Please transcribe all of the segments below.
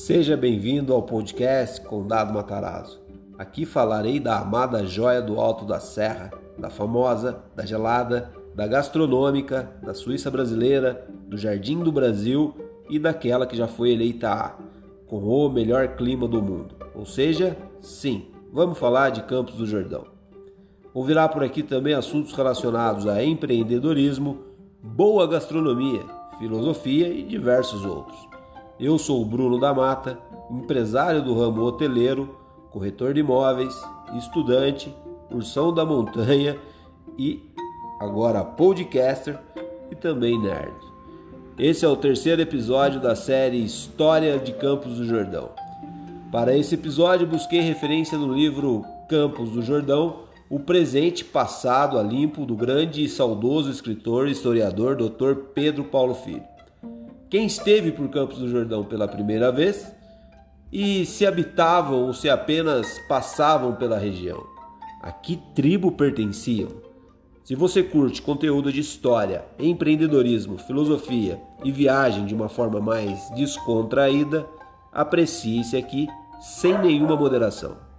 Seja bem-vindo ao podcast Condado Matarazzo. Aqui falarei da amada joia do Alto da Serra, da famosa, da gelada, da gastronômica, da Suíça brasileira, do Jardim do Brasil e daquela que já foi eleita A, com o melhor clima do mundo. Ou seja, sim, vamos falar de Campos do Jordão. Ouvirá por aqui também assuntos relacionados a empreendedorismo, boa gastronomia, filosofia e diversos outros. Eu sou o Bruno da Mata, empresário do ramo hoteleiro, corretor de imóveis, estudante, ursão da montanha e agora podcaster e também nerd. Esse é o terceiro episódio da série História de Campos do Jordão. Para esse episódio, busquei referência no livro Campos do Jordão, o presente passado a limpo do grande e saudoso escritor e historiador Dr. Pedro Paulo Filho quem esteve por Campos do Jordão pela primeira vez e se habitavam ou se apenas passavam pela região. A que tribo pertenciam? Se você curte conteúdo de história, empreendedorismo, filosofia e viagem de uma forma mais descontraída, aprecie esse aqui sem nenhuma moderação.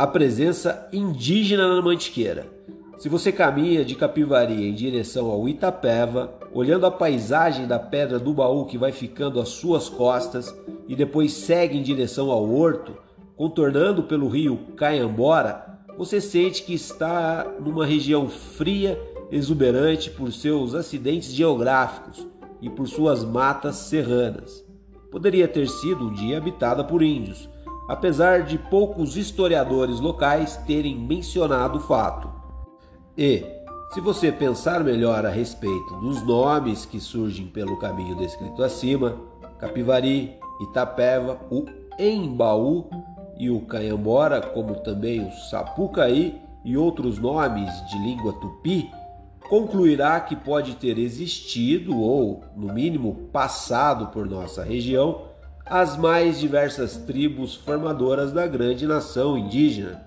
A presença indígena na Mantiqueira. Se você caminha de Capivari em direção ao Itapeva, olhando a paisagem da Pedra do Baú que vai ficando às suas costas e depois segue em direção ao Horto, contornando pelo rio Caiambora, você sente que está numa região fria, exuberante por seus acidentes geográficos e por suas matas serranas. Poderia ter sido um dia habitada por índios, apesar de poucos historiadores locais terem mencionado o fato. E, se você pensar melhor a respeito dos nomes que surgem pelo caminho descrito acima, Capivari, Itapeva, o Embaú e o Canhambora, como também o Sapucaí e outros nomes de língua tupi, concluirá que pode ter existido ou, no mínimo, passado por nossa região as mais diversas tribos formadoras da grande nação indígena.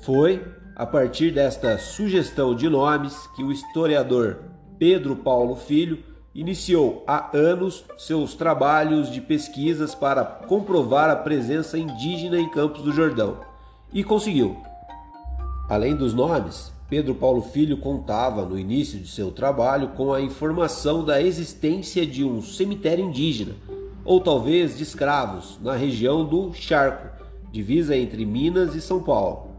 Foi a partir desta sugestão de nomes que o historiador Pedro Paulo Filho iniciou há anos seus trabalhos de pesquisas para comprovar a presença indígena em Campos do Jordão e conseguiu. Além dos nomes, Pedro Paulo Filho contava no início de seu trabalho com a informação da existência de um cemitério indígena ou talvez de escravos, na região do Charco, divisa entre Minas e São Paulo.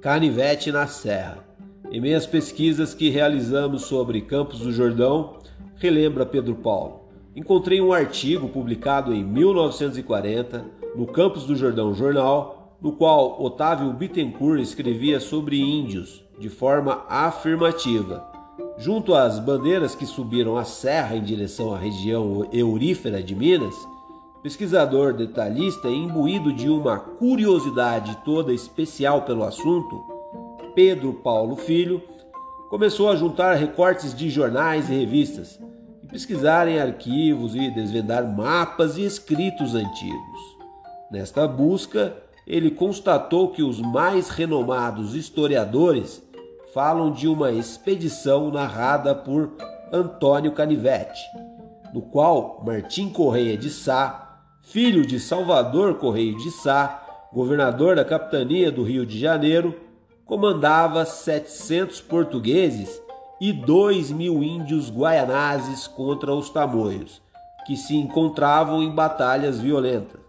Canivete na Serra. Em meias pesquisas que realizamos sobre Campos do Jordão, relembra Pedro Paulo, encontrei um artigo publicado em 1940 no Campos do Jordão Jornal, no qual Otávio Bittencourt escrevia sobre índios de forma afirmativa Junto às bandeiras que subiram a serra em direção à região eurífera de Minas, pesquisador detalhista imbuído de uma curiosidade toda especial pelo assunto, Pedro Paulo Filho, começou a juntar recortes de jornais e revistas, e pesquisar em arquivos e desvendar mapas e escritos antigos. Nesta busca, ele constatou que os mais renomados historiadores falam de uma expedição narrada por Antônio Canivete, no qual Martim Correia de Sá, filho de Salvador Correia de Sá, governador da capitania do Rio de Janeiro, comandava 700 portugueses e 2 mil índios guaianazes contra os tamoios, que se encontravam em batalhas violentas.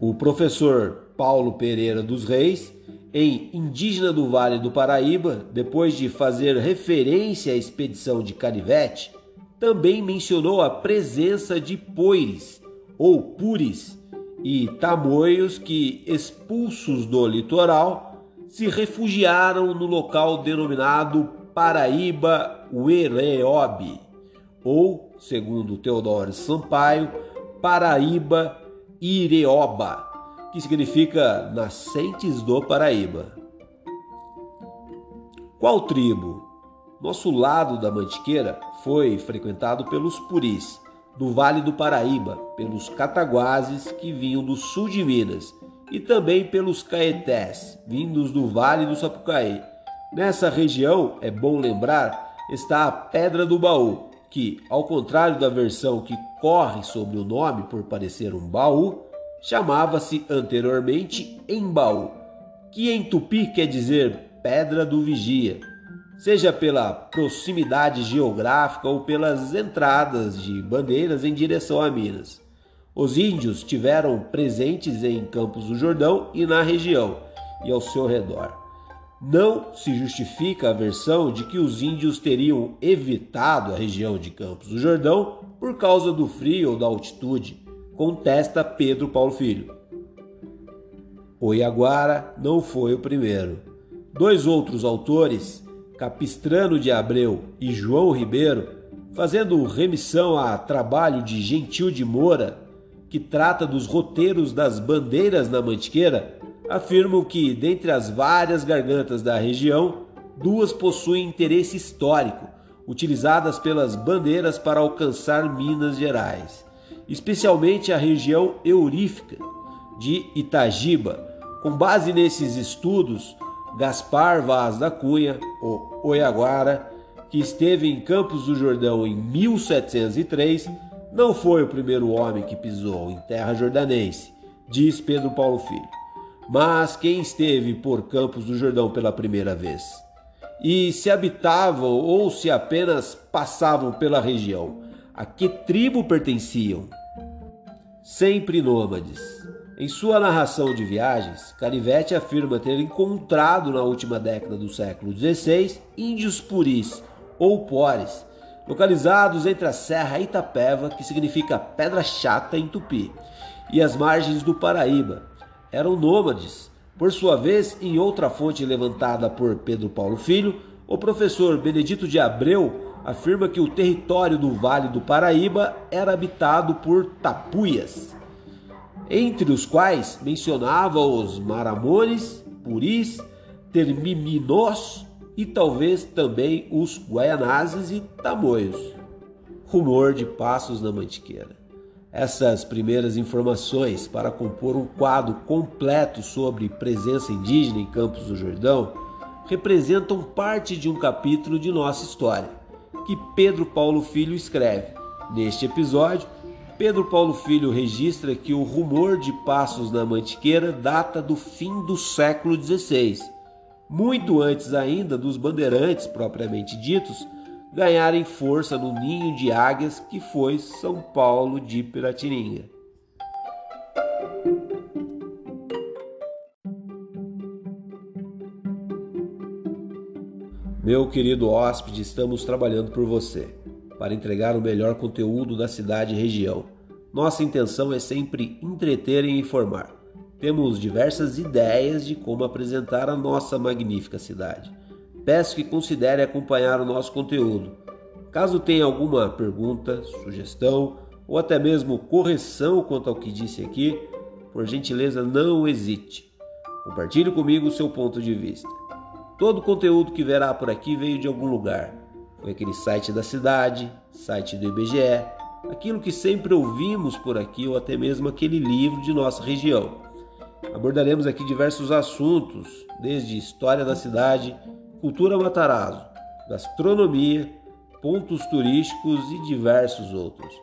O professor Paulo Pereira dos Reis em Indígena do Vale do Paraíba, depois de fazer referência à expedição de Canivete, também mencionou a presença de poires ou puris e tamoios que, expulsos do litoral, se refugiaram no local denominado Paraíba Uereobe, ou, segundo Teodoro Sampaio, Paraíba Ireoba que significa nascentes do Paraíba. Qual tribo? Nosso lado da Mantiqueira foi frequentado pelos Puris, do Vale do Paraíba, pelos Cataguases, que vinham do sul de Minas, e também pelos Caetés, vindos do Vale do Sapucaí, Nessa região, é bom lembrar, está a Pedra do Baú, que, ao contrário da versão que corre sobre o nome por parecer um baú, chamava-se anteriormente Embaú, que em tupi quer dizer Pedra do Vigia, seja pela proximidade geográfica ou pelas entradas de bandeiras em direção a Minas. Os índios tiveram presentes em Campos do Jordão e na região e ao seu redor. Não se justifica a versão de que os índios teriam evitado a região de Campos do Jordão por causa do frio ou da altitude, contesta Pedro Paulo Filho. O Iaguara não foi o primeiro. Dois outros autores Capistrano de Abreu e João Ribeiro, fazendo remissão a trabalho de Gentil de Moura, que trata dos roteiros das bandeiras na Mantiqueira, afirmam que, dentre as várias gargantas da região, duas possuem interesse histórico, utilizadas pelas bandeiras para alcançar Minas Gerais, especialmente a região eurífica de Itagiba. Com base nesses estudos, Gaspar Vaz da Cunha, o Oiaguara, que esteve em Campos do Jordão em 1703, não foi o primeiro homem que pisou em terra jordanense, diz Pedro Paulo Filho, mas quem esteve por Campos do Jordão pela primeira vez. E se habitavam ou se apenas passavam pela região, a que tribo pertenciam? Sempre nômades em sua narração de viagens, Carivete afirma ter encontrado na última década do século XVI índios puris ou pores, localizados entre a Serra Itapeva, que significa pedra chata em tupi, e as margens do Paraíba. Eram nômades. Por sua vez, em outra fonte levantada por Pedro Paulo Filho, o professor Benedito de Abreu afirma que o território do Vale do Paraíba era habitado por tapuias entre os quais mencionava os Maramones, Puris, Termiminós e talvez também os Guaianazes e Tamoios. Rumor de passos na Mantiqueira. Essas primeiras informações para compor um quadro completo sobre presença indígena em Campos do Jordão representam parte de um capítulo de nossa história, que Pedro Paulo Filho escreve. Neste episódio, Pedro Paulo Filho registra que o rumor de passos na Mantiqueira data do fim do século XVI, muito antes ainda dos bandeirantes propriamente ditos ganharem força no ninho de águias que foi São Paulo de Piratininga. Meu querido hóspede, estamos trabalhando por você para entregar o melhor conteúdo da cidade e região. Nossa intenção é sempre entreter e informar. Temos diversas ideias de como apresentar a nossa magnífica cidade. Peço que considere acompanhar o nosso conteúdo. Caso tenha alguma pergunta, sugestão ou até mesmo correção quanto ao que disse aqui, por gentileza não hesite. Compartilhe comigo o seu ponto de vista. Todo o conteúdo que verá por aqui veio de algum lugar foi aquele site da cidade, site do IBGE, aquilo que sempre ouvimos por aqui ou até mesmo aquele livro de nossa região. Abordaremos aqui diversos assuntos, desde história da cidade, cultura Matarazzo, gastronomia, pontos turísticos e diversos outros.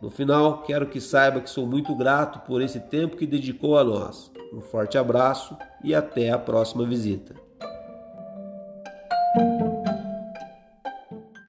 No final, quero que saiba que sou muito grato por esse tempo que dedicou a nós. Um forte abraço e até a próxima visita.